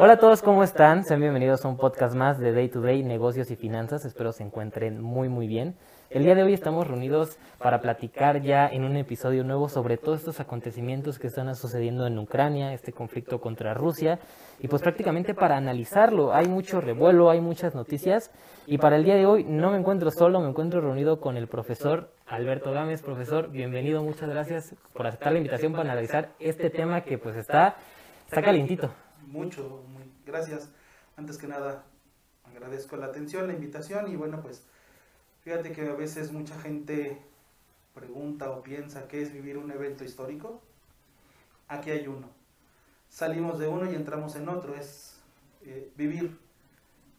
Hola a todos, ¿cómo están? Sean bienvenidos a un podcast más de Day to Day, negocios y finanzas. Espero se encuentren muy muy bien. El día de hoy estamos reunidos para platicar ya en un episodio nuevo sobre todos estos acontecimientos que están sucediendo en Ucrania, este conflicto contra Rusia, y pues prácticamente para analizarlo. Hay mucho revuelo, hay muchas noticias, y para el día de hoy no me encuentro solo, me encuentro reunido con el profesor Alberto Gámez. Profesor, bienvenido, muchas gracias por aceptar la invitación para analizar este tema que pues está, está calientito mucho, muy gracias. Antes que nada, agradezco la atención, la invitación y bueno, pues fíjate que a veces mucha gente pregunta o piensa qué es vivir un evento histórico. Aquí hay uno. Salimos de uno y entramos en otro, es eh, vivir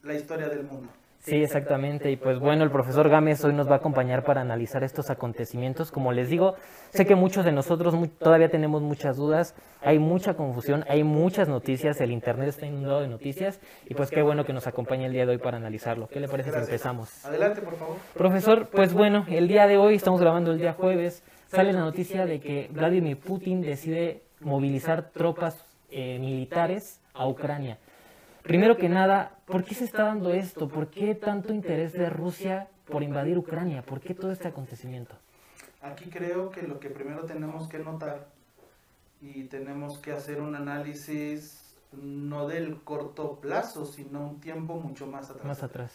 la historia del mundo. Sí, exactamente. Y pues bueno, el profesor Gámez hoy nos va a acompañar para analizar estos acontecimientos. Como les digo, sé que muchos de nosotros todavía tenemos muchas dudas, hay mucha confusión, hay muchas noticias, el Internet está inundado de noticias y pues qué bueno que nos acompañe el día de hoy para analizarlo. ¿Qué le parece si empezamos? Adelante, por favor. Profesor, pues bueno, el día de hoy, estamos grabando el día jueves, sale la noticia de que Vladimir Putin decide movilizar tropas eh, militares a Ucrania. Primero que nada, ¿por qué se está dando esto? ¿Por qué tanto interés de Rusia por invadir Ucrania? ¿Por qué todo este acontecimiento? Aquí creo que lo que primero tenemos que notar y tenemos que hacer un análisis no del corto plazo, sino un tiempo mucho más atrás. Más atrás.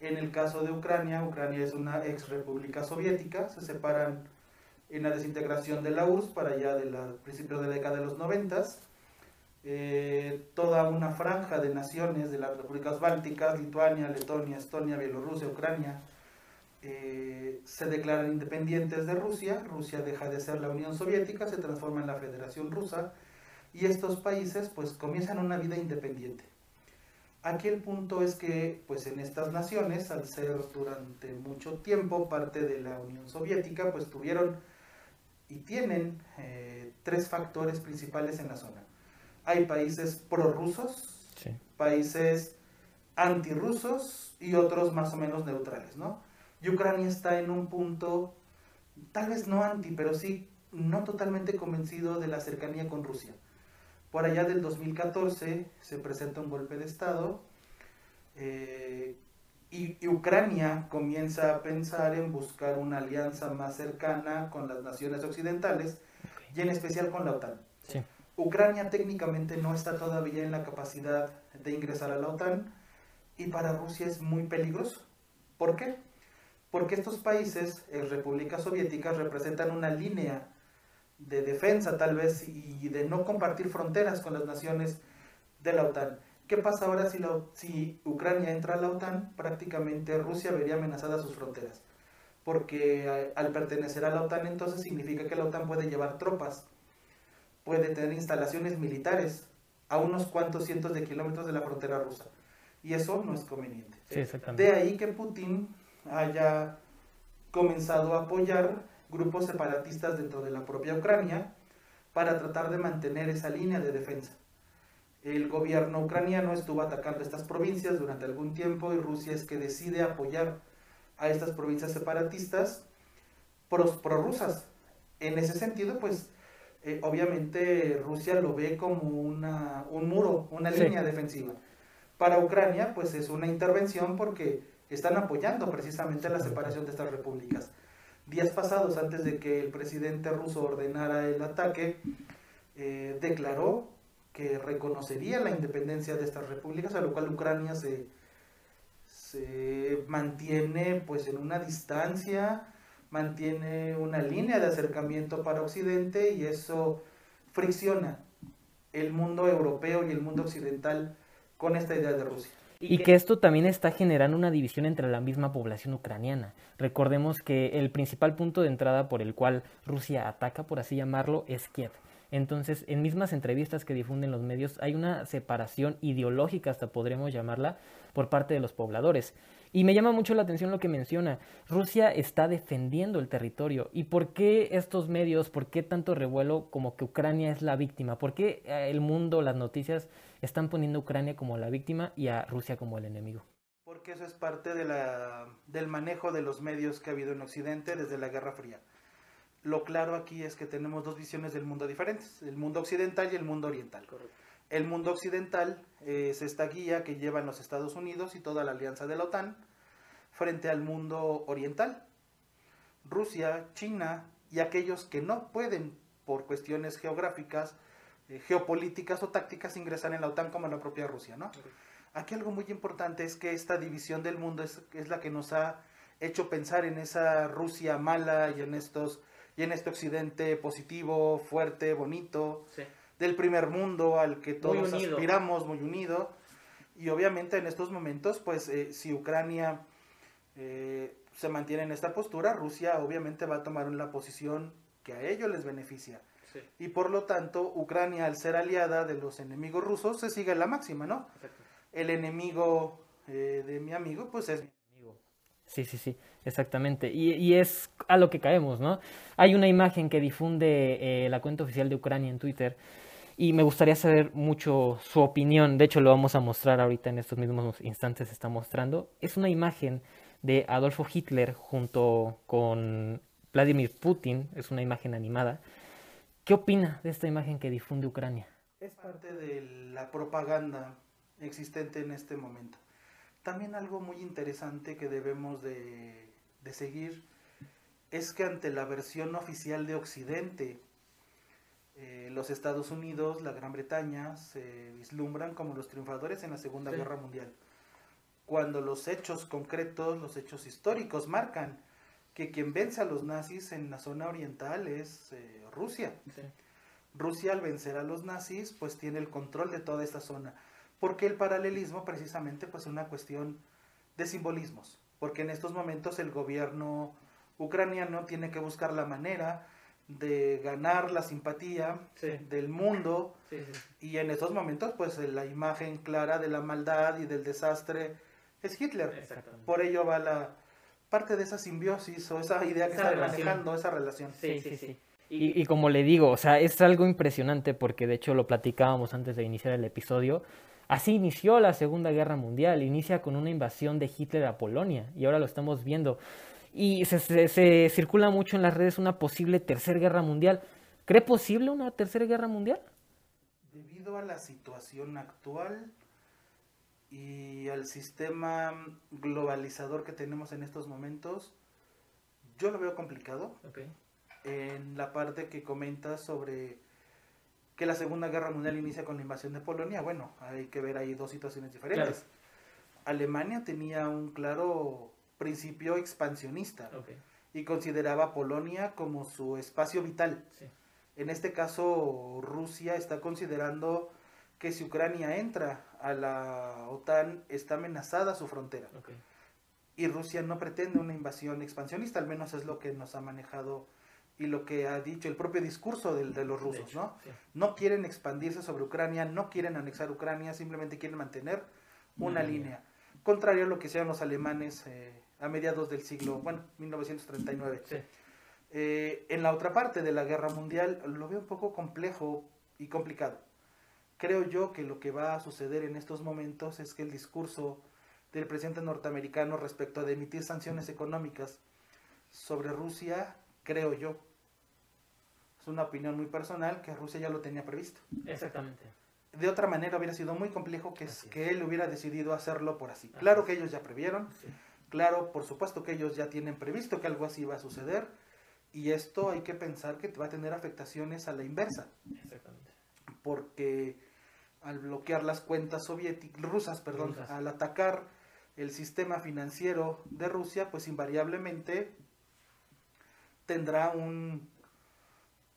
En el caso de Ucrania, Ucrania es una ex república soviética, se separan en la desintegración de la URSS para allá de la principios de la década de los noventas eh, toda una franja de naciones de las repúblicas bálticas, Lituania, Letonia, Estonia, Bielorrusia, Ucrania, eh, se declaran independientes de Rusia, Rusia deja de ser la Unión Soviética, se transforma en la Federación Rusa y estos países pues comienzan una vida independiente. Aquí el punto es que pues en estas naciones, al ser durante mucho tiempo parte de la Unión Soviética, pues tuvieron y tienen eh, tres factores principales en la zona hay países prorrusos, países antirrusos y otros más o menos neutrales, ¿no? Y Ucrania está en un punto, tal vez no anti, pero sí no totalmente convencido de la cercanía con Rusia. Por allá del 2014 se presenta un golpe de Estado eh, y, Ucrania comienza a pensar en buscar una alianza más cercana con las naciones occidentales y en especial con la OTAN. Sí. Ucrania técnicamente no está todavía en la capacidad de ingresar a la OTAN y para Rusia es muy peligroso. ¿Por qué? Porque estos países, en repúblicas soviéticas, representan una línea de defensa tal vez y de no compartir fronteras con las naciones de la OTAN. ¿Qué pasa ahora si, Ucrania entra a la OTAN? Prácticamente Rusia vería amenazadas sus fronteras. Porque al pertenecer a la OTAN entonces significa que la OTAN puede llevar tropas puede tener instalaciones militares a unos cuantos cientos de kilómetros de la frontera rusa. Y eso no es conveniente. de ahí que Putin haya comenzado a apoyar grupos separatistas dentro de la propia Ucrania para tratar de mantener esa línea de defensa. El gobierno ucraniano estuvo atacando estas provincias durante algún tiempo y Rusia es que decide apoyar a estas provincias separatistas prorrusas. en ese sentido, pues eh, obviamente Rusia lo ve como una, un muro, una línea defensiva. Para Ucrania, pues es una intervención porque están apoyando precisamente la separación de estas repúblicas. Días pasados, antes de que el presidente ruso ordenara el ataque, eh, declaró que reconocería la independencia de estas repúblicas, a lo cual Ucrania se, se mantiene pues en una distancia mantiene una línea de acercamiento para Occidente y eso fricciona el mundo europeo y el mundo occidental con esta idea de Rusia. Y que esto también está generando una división entre la misma población ucraniana. Recordemos que el principal punto de entrada por el cual Rusia ataca, por así llamarlo, es Kiev. Entonces, en mismas entrevistas que difunden los medios, hay una separación ideológica, hasta podremos llamarla, por parte de los pobladores. Y me llama mucho la atención lo que menciona. Rusia está defendiendo el territorio. ¿Y por qué estos medios, por qué tanto revuelo como que Ucrania es la víctima? ¿Por qué eh, el mundo, las noticias están poniendo a Ucrania como la víctima y a Rusia como el enemigo? Porque eso es parte de la, del manejo de los medios que ha habido en Occidente desde la Guerra Fría. Lo claro aquí es que tenemos dos visiones del mundo diferentes, el mundo occidental y el mundo oriental. Correcto. El mundo occidental es esta guía que llevan los Estados Unidos y toda la alianza de la OTAN frente al mundo oriental. Rusia, China y aquellos que no pueden por cuestiones geográficas, eh, geopolíticas o tácticas ingresar en la OTAN como la propia Rusia, ¿no? Aquí algo muy importante es que esta división del mundo es, es la que nos ha hecho pensar en esa Rusia mala y en estos y en este occidente positivo, fuerte, bonito. Sí del primer mundo al que todos aspiramos, muy unido. Y obviamente en estos momentos, pues eh, si Ucrania eh, se mantiene en esta postura, Rusia obviamente va a tomar una posición que a ellos les beneficia. Y por lo tanto, Ucrania, al ser aliada de los enemigos rusos, se sigue la máxima, ¿no? El enemigo eh, de mi amigo, pues es mi enemigo. Sí, sí, sí, exactamente. Y, y, es a lo que caemos, ¿no? Hay una imagen que difunde la cuenta oficial de Ucrania en Twitter y me gustaría saber mucho su opinión. De hecho, lo vamos a mostrar ahorita en estos mismos instantes, se está mostrando. Es una imagen de Adolfo Hitler junto con Vladimir Putin, es una imagen animada. ¿Qué opina de esta imagen que difunde Ucrania? Es parte de la propaganda existente en este momento. También algo muy interesante que debemos de, de seguir es que ante la versión oficial de Occidente, eh, los Estados Unidos, la Gran Bretaña se vislumbran como los triunfadores en la Segunda Guerra Mundial. Cuando los hechos concretos, los hechos históricos marcan que quien vence a los nazis en la zona oriental es eh, Rusia. Rusia al vencer a los nazis pues tiene el control de toda esta zona. Porque el paralelismo precisamente pues es una cuestión de simbolismos. Porque en estos momentos el gobierno ucraniano tiene que buscar la manera de ganar la simpatía del mundo y en esos momentos pues la imagen clara de la maldad y del desastre es Hitler. Por ello va la parte de esa simbiosis o esa idea que está manejando esa relación. Sí, sí, sí. Y, y, como le digo, o sea, es algo impresionante porque de hecho lo platicábamos antes de iniciar el episodio. Así inició la Segunda Guerra Mundial, inicia con una invasión de Hitler a Polonia y ahora lo estamos viendo y se, se, circula mucho en las redes una posible tercera guerra mundial. ¿Cree posible una tercera guerra mundial? Debido a la situación actual y al sistema globalizador que tenemos en estos momentos, yo lo veo complicado. En la parte que comenta sobre que la Segunda Guerra Mundial inicia con la invasión de Polonia, bueno, hay que ver ahí dos situaciones diferentes. Alemania tenía un claro principio expansionista y consideraba Polonia como su espacio vital. En este caso, Rusia está considerando que si Ucrania entra a la OTAN, está amenazada su frontera. Y Rusia no pretende una invasión expansionista, al menos es lo que nos ha manejado y lo que ha dicho el propio discurso de, de los rusos, ¿no? No quieren expandirse sobre Ucrania, no quieren anexar Ucrania, simplemente quieren mantener una línea. Contrario a lo que hicieron los alemanes eh, a mediados del siglo, bueno, 1939. Eh, en la otra parte de la guerra mundial lo veo un poco complejo y complicado. Creo yo que lo que va a suceder en estos momentos es que el discurso del presidente norteamericano respecto a emitir sanciones económicas sobre Rusia, creo yo, es una opinión muy personal, que Rusia ya lo tenía previsto. Exactamente. De otra manera hubiera sido muy complejo que, que él hubiera decidido hacerlo por así. Claro que ellos ya previeron, Claro, por supuesto que ellos ya tienen previsto que algo así va a suceder y esto hay que pensar que va a tener afectaciones a la inversa. Exactamente. Porque al bloquear las cuentas soviéticas, rusas, perdón, al atacar el sistema financiero de Rusia, pues invariablemente tendrá un,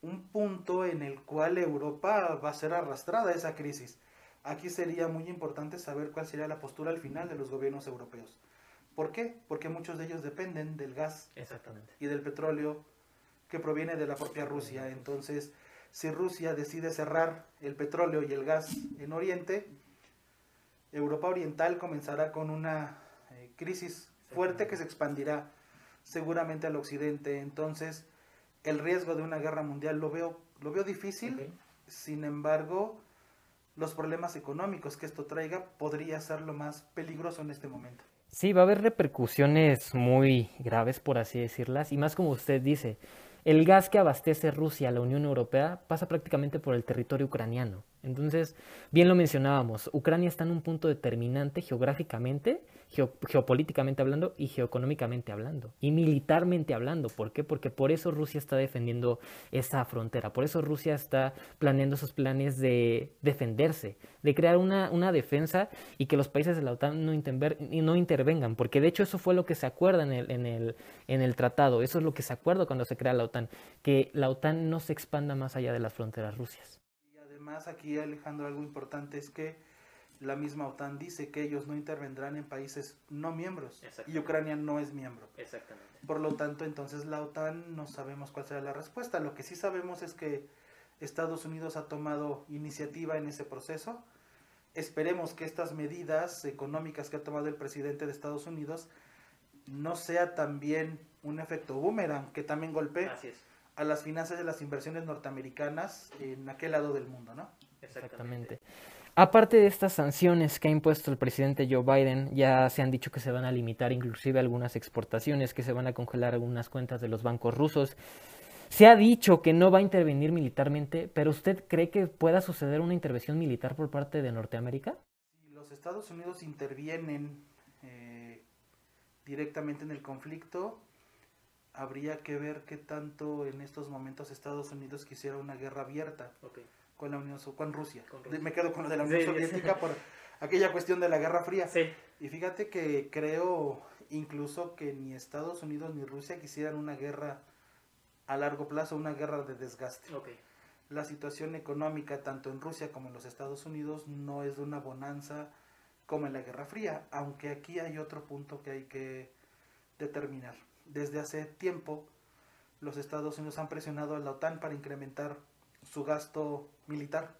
un punto en el cual Europa va a ser arrastrada a esa crisis. Aquí sería muy importante saber cuál sería la postura al final de los gobiernos europeos. ¿Por qué? Porque muchos de ellos dependen del gas y del petróleo que proviene de la propia Rusia. Entonces, si Rusia decide cerrar el petróleo y el gas en Oriente, Europa Oriental comenzará con una eh, crisis fuerte que se expandirá seguramente al occidente. Entonces, el riesgo de una guerra mundial lo veo, lo veo difícil. Sin embargo, los problemas económicos que esto traiga podría ser lo más peligroso en este momento. Sí, va a haber repercusiones muy graves, por así decirlas, y más como usted dice, el gas que abastece Rusia a la Unión Europea pasa prácticamente por el territorio ucraniano. Entonces, bien lo mencionábamos, Ucrania está en un punto determinante geográficamente geopolíticamente hablando y geoeconómicamente hablando y militarmente hablando. ¿Por qué? Porque por eso Rusia está defendiendo esa frontera, por eso Rusia está planeando esos planes de defenderse, de crear una, una defensa y que los países de la OTAN no, no intervengan, porque de hecho eso fue lo que se acuerda en el, en, el, en el tratado, eso es lo que se acuerda cuando se crea la OTAN, que la OTAN no se expanda más allá de las fronteras rusias. Además aquí Alejandro algo importante es que la misma OTAN dice que ellos no intervendrán en países no miembros y Ucrania no es miembro. Exactamente. Por lo tanto, entonces la OTAN no sabemos cuál será la respuesta. Lo que sí sabemos es que Estados Unidos ha tomado iniciativa en ese proceso. Esperemos que estas medidas económicas que ha tomado el presidente de Estados Unidos no sea también un efecto boomerang que también golpee a las finanzas de las inversiones norteamericanas en aquel lado del mundo, ¿no? Exactamente. Aparte de estas sanciones que ha impuesto el presidente Joe Biden, ya se han dicho que se van a limitar inclusive algunas exportaciones, que se van a congelar algunas cuentas de los bancos rusos. Se ha dicho que no va a intervenir militarmente, pero ¿usted cree que pueda suceder una intervención militar por parte de Norteamérica? Si los Estados Unidos intervienen eh, directamente en el conflicto, habría que ver qué tanto en estos momentos Estados Unidos quisiera una guerra abierta con la Unión con Rusia. Me quedo con lo de la Unión Soviética por aquella cuestión de la Guerra Fría. Y fíjate que creo incluso que ni Estados Unidos ni Rusia quisieran una guerra a largo plazo, una guerra de desgaste. La situación económica tanto en Rusia como en los Estados Unidos no es de una bonanza como en la Guerra Fría, aunque aquí hay otro punto que hay que determinar. Desde hace tiempo los Estados Unidos han presionado a la OTAN para incrementar su gasto militar.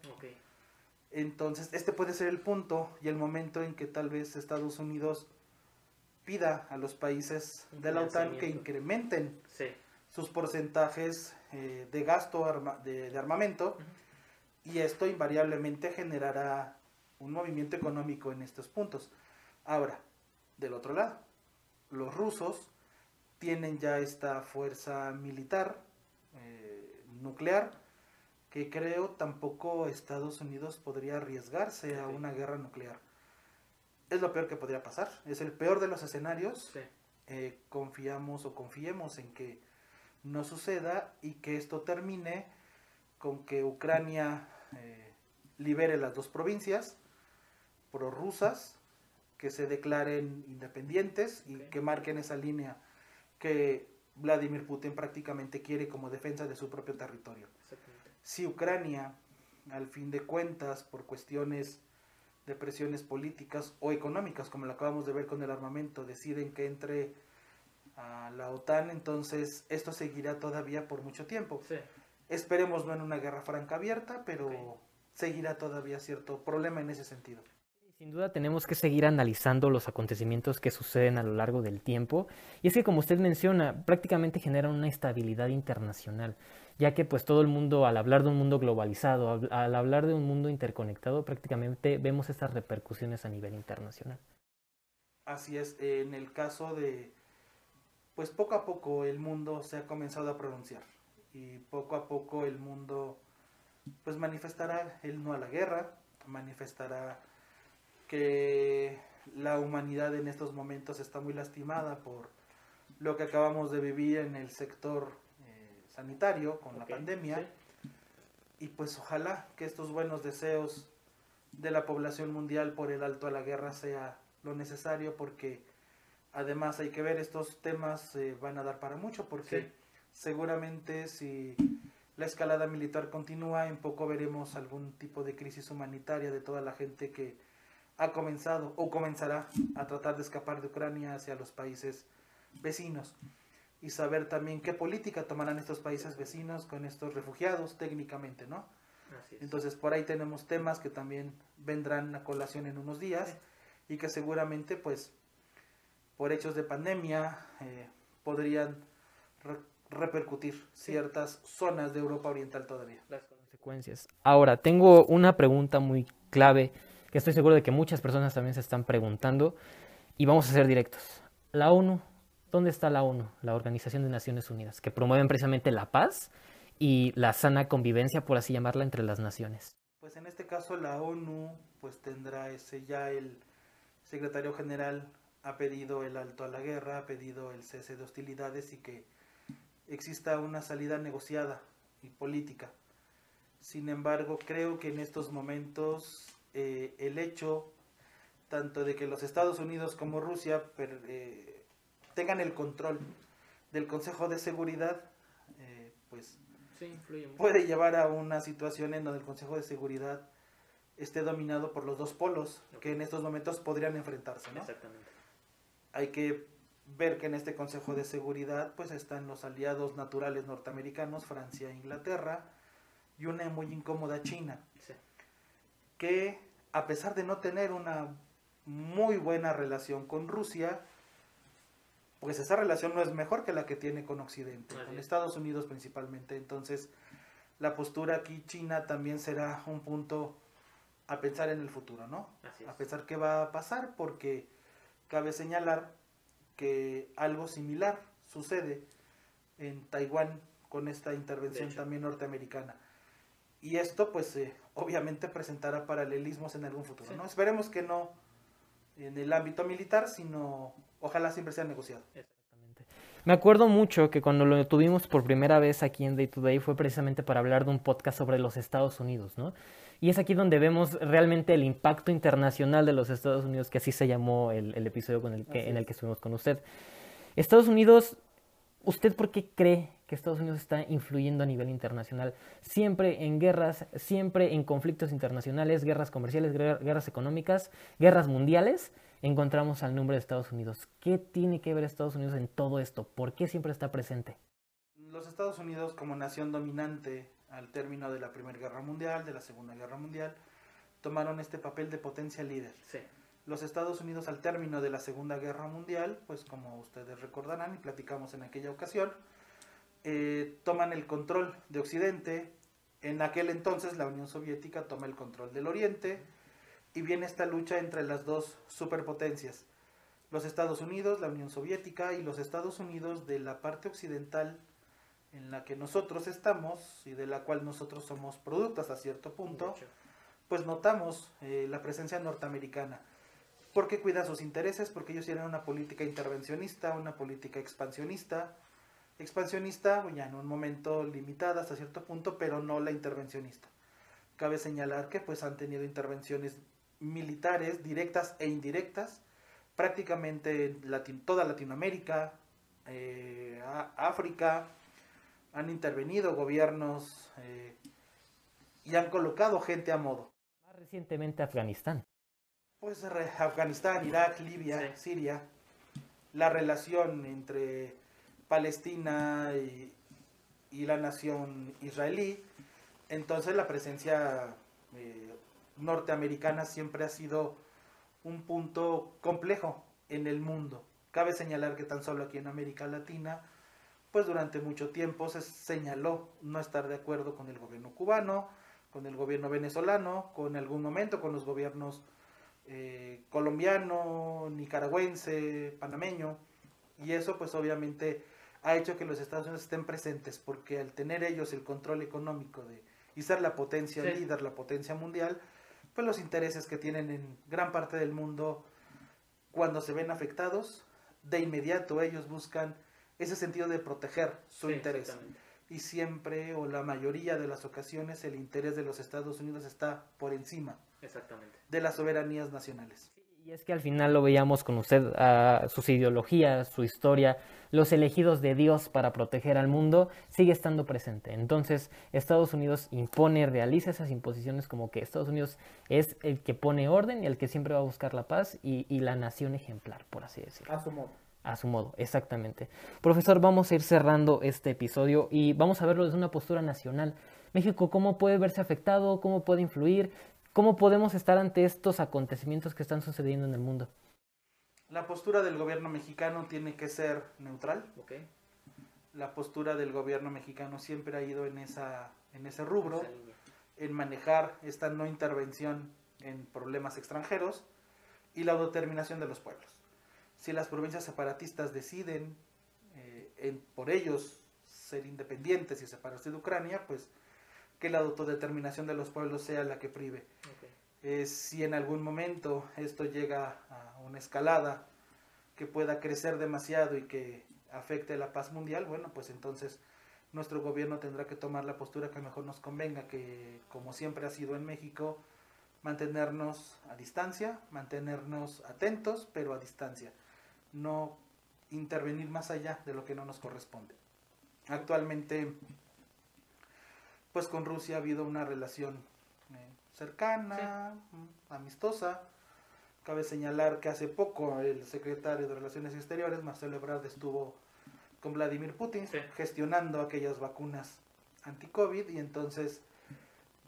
Entonces, este puede ser el punto y el momento en que tal vez Estados Unidos pida a los países de la OTAN que incrementen sus porcentajes eh, de gasto de, armamento y esto invariablemente generará un movimiento económico en estos puntos. Ahora, del otro lado, los rusos tienen ya esta fuerza militar eh, nuclear que creo tampoco Estados Unidos podría arriesgarse a una guerra nuclear. Es lo peor que podría pasar, es el peor de los escenarios. Eh, confiamos o confiemos en que no suceda y que esto termine con que Ucrania eh, libere las dos provincias prorrusas, que se declaren independientes y que marquen esa línea que Vladimir Putin prácticamente quiere como defensa de su propio territorio si Ucrania, al fin de cuentas, por cuestiones de presiones políticas o económicas, como lo acabamos de ver con el armamento, deciden que entre a la OTAN, entonces esto seguirá todavía por mucho tiempo. Esperemos no en una guerra franca abierta, pero seguirá todavía cierto problema en ese sentido. Sin duda tenemos que seguir analizando los acontecimientos que suceden a lo largo del tiempo y es que como usted menciona prácticamente generan una estabilidad internacional ya que pues todo el mundo al hablar de un mundo globalizado, al hablar de un mundo interconectado prácticamente vemos estas repercusiones a nivel internacional. Así es, en el caso de pues poco a poco el mundo se ha comenzado a pronunciar y poco a poco el mundo pues manifestará el no a la guerra, manifestará que la humanidad en estos momentos está muy lastimada por lo que acabamos de vivir en el sector eh, sanitario con la pandemia. Y pues ojalá que estos buenos deseos de la población mundial por el alto a la guerra sea lo necesario porque además hay que ver estos temas eh, van a dar para mucho porque seguramente si la escalada militar continúa en poco veremos algún tipo de crisis humanitaria de toda la gente que ha comenzado o comenzará a tratar de escapar de Ucrania hacia los países vecinos. y saber también qué política tomarán estos países vecinos con estos refugiados técnicamente, ¿no? Entonces por ahí tenemos temas que también vendrán a colación en unos días y que seguramente pues por hechos de pandemia eh, podrían repercutir ciertas zonas de Europa Oriental todavía. Las consecuencias. Ahora, tengo una pregunta muy clave que estoy seguro de que muchas personas también se están preguntando y vamos a ser directos. La ONU, ¿dónde está la ONU, la Organización de Naciones Unidas, que promueve precisamente la paz y la sana convivencia, por así llamarla, entre las naciones? Pues en este caso la ONU pues tendrá ese ya el secretario general ha pedido el alto a la guerra, ha pedido el cese de hostilidades y que exista una salida negociada y política. Sin embargo, creo que en estos momentos eh, el hecho tanto de que los Estados Unidos como Rusia eh, tengan el control del Consejo de Seguridad, eh, pues puede llevar a una situación en donde el Consejo de Seguridad esté dominado por los dos polos que en estos momentos podrían enfrentarse. ¿no? Exactamente. Hay que ver que en este Consejo de Seguridad pues están los aliados naturales norteamericanos, Francia e Inglaterra, y una muy incómoda China, que a pesar de no tener una muy buena relación con Rusia, pues esa relación no es mejor que la que tiene con Occidente, con Estados Unidos principalmente. Entonces, la postura aquí china también será un punto a pensar en el futuro, ¿no? A pensar qué va a pasar, porque cabe señalar que algo similar sucede en Taiwán con esta intervención también norteamericana. Y esto, pues, eh, obviamente presentará paralelismos en algún futuro, ¿no? Esperemos que no en el ámbito militar, sino ojalá siempre sea negociado. Exactamente. Me acuerdo mucho que cuando lo tuvimos por primera vez aquí en Day to Day fue precisamente para hablar de un podcast sobre los Estados Unidos, ¿no? Y es aquí donde vemos realmente el impacto internacional de los Estados Unidos, que así se llamó el, episodio con el que, en el que estuvimos con usted. Estados Unidos, ¿usted por qué cree que Estados Unidos está influyendo a nivel internacional? Siempre en guerras, siempre en conflictos internacionales, guerras comerciales, guerras económicas, guerras mundiales, encontramos al nombre de Estados Unidos. ¿Qué tiene que ver Estados Unidos en todo esto? ¿Por qué siempre está presente? Los Estados Unidos como nación dominante al término de la Primera Guerra Mundial, de la Segunda Guerra Mundial, tomaron este papel de potencia líder. Los Estados Unidos al término de la Segunda Guerra Mundial, pues como ustedes recordarán y platicamos en aquella ocasión, eh, toman el control de Occidente. En aquel entonces la Unión Soviética toma el control del Oriente y viene esta lucha entre las dos superpotencias. Los Estados Unidos, la Unión Soviética y los Estados Unidos de la parte occidental en la que nosotros estamos y de la cual nosotros somos productos a cierto punto, pues notamos eh, la presencia norteamericana. Porque cuidan sus intereses, porque ellos tienen una política intervencionista, una política expansionista. Expansionista, ya en un momento limitada hasta cierto punto, pero no la intervencionista. Cabe señalar que pues han tenido intervenciones militares directas e indirectas, prácticamente en toda Latinoamérica, eh, África, han intervenido gobiernos eh, y han colocado gente a modo. Más recientemente Afganistán. Pues Afganistán, Irak, Libia, Siria, la relación entre Palestina y, la nación israelí. Entonces la presencia eh, norteamericana siempre ha sido un punto complejo en el mundo. Cabe señalar que tan solo aquí en América Latina pues durante mucho tiempo se señaló no estar de acuerdo con el gobierno cubano, con el gobierno venezolano, con algún momento con los gobiernos eh, colombiano, nicaragüense, panameño, y eso pues obviamente ha hecho que los Estados Unidos estén presentes, porque al tener ellos el control económico de y ser la potencia líder, la potencia mundial, pues los intereses que tienen en gran parte del mundo, cuando se ven afectados, de inmediato ellos buscan ese sentido de proteger su interés. Y siempre o la mayoría de las ocasiones el interés de los Estados Unidos está por encima de las soberanías nacionales. Y es que al final lo veíamos con usted, a sus ideologías, su historia, los elegidos de Dios para proteger al mundo, sigue estando presente. Entonces, Estados Unidos impone, realiza esas imposiciones como que Estados Unidos es el que pone orden y el que siempre va a buscar la paz y, y la nación ejemplar, por así decirlo. A su modo A su modo, exactamente. Profesor, vamos a ir cerrando este episodio y vamos a verlo desde una postura nacional. México, ¿cómo puede verse afectado? ¿Cómo puede influir? ¿Cómo podemos estar ante estos acontecimientos que están sucediendo en el mundo? La postura del gobierno mexicano tiene que ser neutral. La postura del gobierno mexicano siempre ha ido en, esa, en ese rubro, en manejar esta no intervención en problemas extranjeros y la autodeterminación de los pueblos. Si las provincias separatistas deciden eh, por ellos ser independientes y separarse de Ucrania, pues que la autodeterminación de los pueblos sea la que prive. Eh, si en algún momento esto llega a una escalada que pueda crecer demasiado y que afecte la paz mundial, bueno, pues entonces nuestro gobierno tendrá que tomar la postura que mejor nos convenga, que como siempre ha sido en México, mantenernos a distancia, mantenernos atentos, pero a distancia, no intervenir más allá de lo que no nos corresponde. Actualmente, pues con Rusia ha habido una relación eh, cercana, mm, amistosa. Cabe señalar que hace poco el secretario de Relaciones Exteriores, Marcelo Ebrard, estuvo con Vladimir Putin gestionando aquellas vacunas anti-COVID y entonces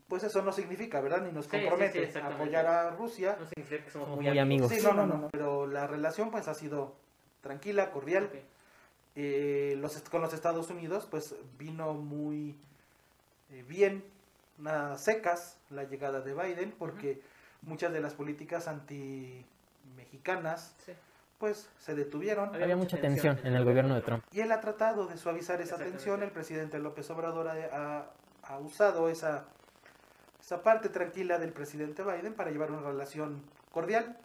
pues eso no significa, ¿verdad? Ni nos compromete a apoyar a Rusia. No significa que somos muy, amigos. Sí, no, no, no, pero la relación pues ha sido tranquila, cordial. Eh, los, con los Estados Unidos pues vino muy eh, bien, nada secas la llegada de Biden porque muchas de las políticas anti-mexicanas pues se detuvieron. Había, mucha tensión en el gobierno de Trump. Y él ha tratado de suavizar esa tensión, el presidente López Obrador ha, ha usado esa, esa parte tranquila del presidente Biden para llevar una relación cordial.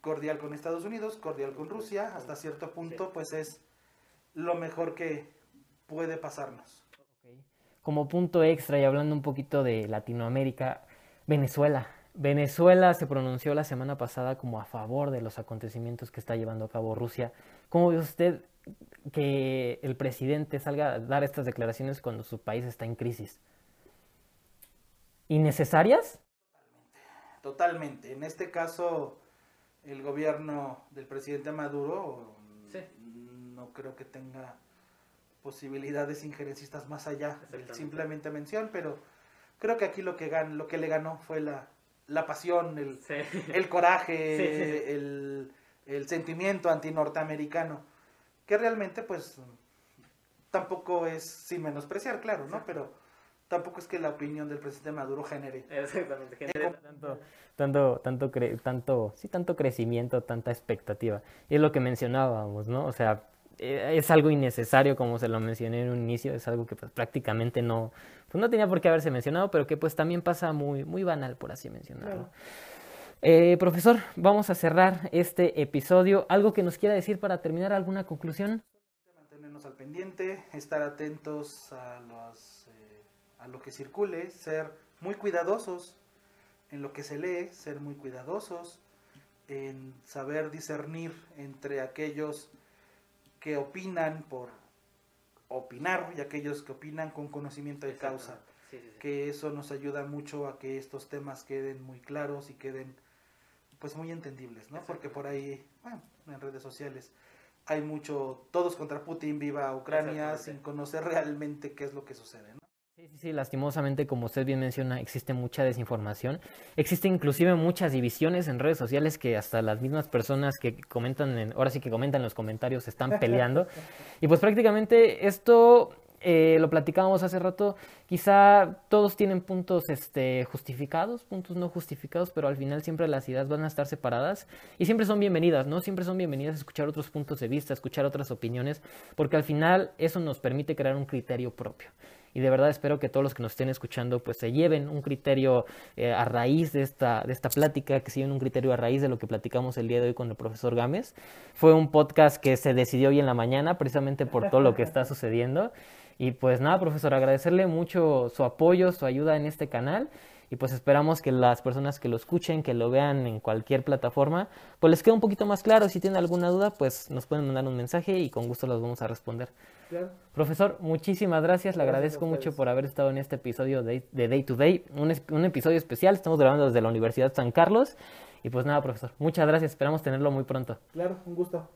Cordial con Estados Unidos, cordial con Rusia, hasta cierto punto pues es lo mejor que puede pasarnos como punto extra y hablando un poquito de Latinoamérica, Venezuela. Venezuela se pronunció la semana pasada como a favor de los acontecimientos que está llevando a cabo Rusia. ¿Cómo ve usted que el presidente salga a dar estas declaraciones cuando su país está en crisis? ¿Innecesarias? Totalmente. En este caso, el gobierno del presidente Maduro no creo que tenga posibilidades injerencistas más allá de simplemente mención, pero creo que aquí lo que, gan, lo que le ganó fue la, la pasión, el, el coraje, el, el, sentimiento anti-norteamericano, que realmente pues tampoco es sin menospreciar, claro, ¿no? Pero tampoco es que la opinión del presidente Maduro genere. Exactamente, genere tanto, tanto, tanto, tanto, sí, tanto crecimiento, tanta expectativa. Y es lo que mencionábamos, ¿no? O sea, eh, es algo innecesario, como se lo mencioné en un inicio, es algo que pues, prácticamente no, pues, no tenía por qué haberse mencionado, pero que pues también pasa muy, muy banal, por así mencionarlo. Eh, profesor, vamos a cerrar este episodio. ¿Algo que nos quiera decir para terminar? ¿Alguna conclusión? Mantenernos al pendiente, estar atentos a, los, eh, a lo que circule, ser muy cuidadosos en lo que se lee, ser muy cuidadosos en saber discernir entre aquellos que opinan por opinar y aquellos que opinan con conocimiento de causa. Que eso nos ayuda mucho a que estos temas queden muy claros y queden pues muy entendibles, ¿no? Porque por ahí, bueno, en redes sociales hay mucho, todos contra Putin, viva Ucrania, sin conocer realmente qué es lo que sucede, ¿no? Sí, sí, sí, lastimosamente, como usted bien menciona, existe mucha desinformación. Existe inclusive muchas divisiones en redes sociales que hasta las mismas personas que comentan, en, ahora sí que comentan en los comentarios, están peleando. y pues prácticamente esto eh, lo platicábamos hace rato, quizá todos tienen puntos este, justificados, puntos no justificados, pero al final siempre las ideas van a estar separadas y siempre son bienvenidas, ¿no? Siempre son bienvenidas a escuchar otros puntos de vista, escuchar otras opiniones, porque al final eso nos permite crear un criterio propio y de verdad espero que todos los que nos estén escuchando pues se lleven un criterio eh, a raíz de esta, de esta plática, que se lleven un criterio a raíz de lo que platicamos el día de hoy con el profesor Gámez. Fue un podcast que se decidió hoy en la mañana precisamente por todo lo que está sucediendo. Y pues nada, profesor, agradecerle mucho su apoyo, su ayuda en este canal y pues esperamos que las personas que lo escuchen, que lo vean en cualquier plataforma, pues les quede un poquito más claro. Si tienen alguna duda, pues nos pueden mandar un mensaje y con gusto los vamos a responder. Profesor, muchísimas gracias. Le agradezco mucho por haber estado en este episodio de, Day to Day, un, un episodio especial. Estamos grabando desde la Universidad San Carlos. Y pues nada, profesor, muchas gracias. Esperamos tenerlo muy pronto. Claro, un gusto.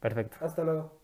Perfecto. Hasta luego.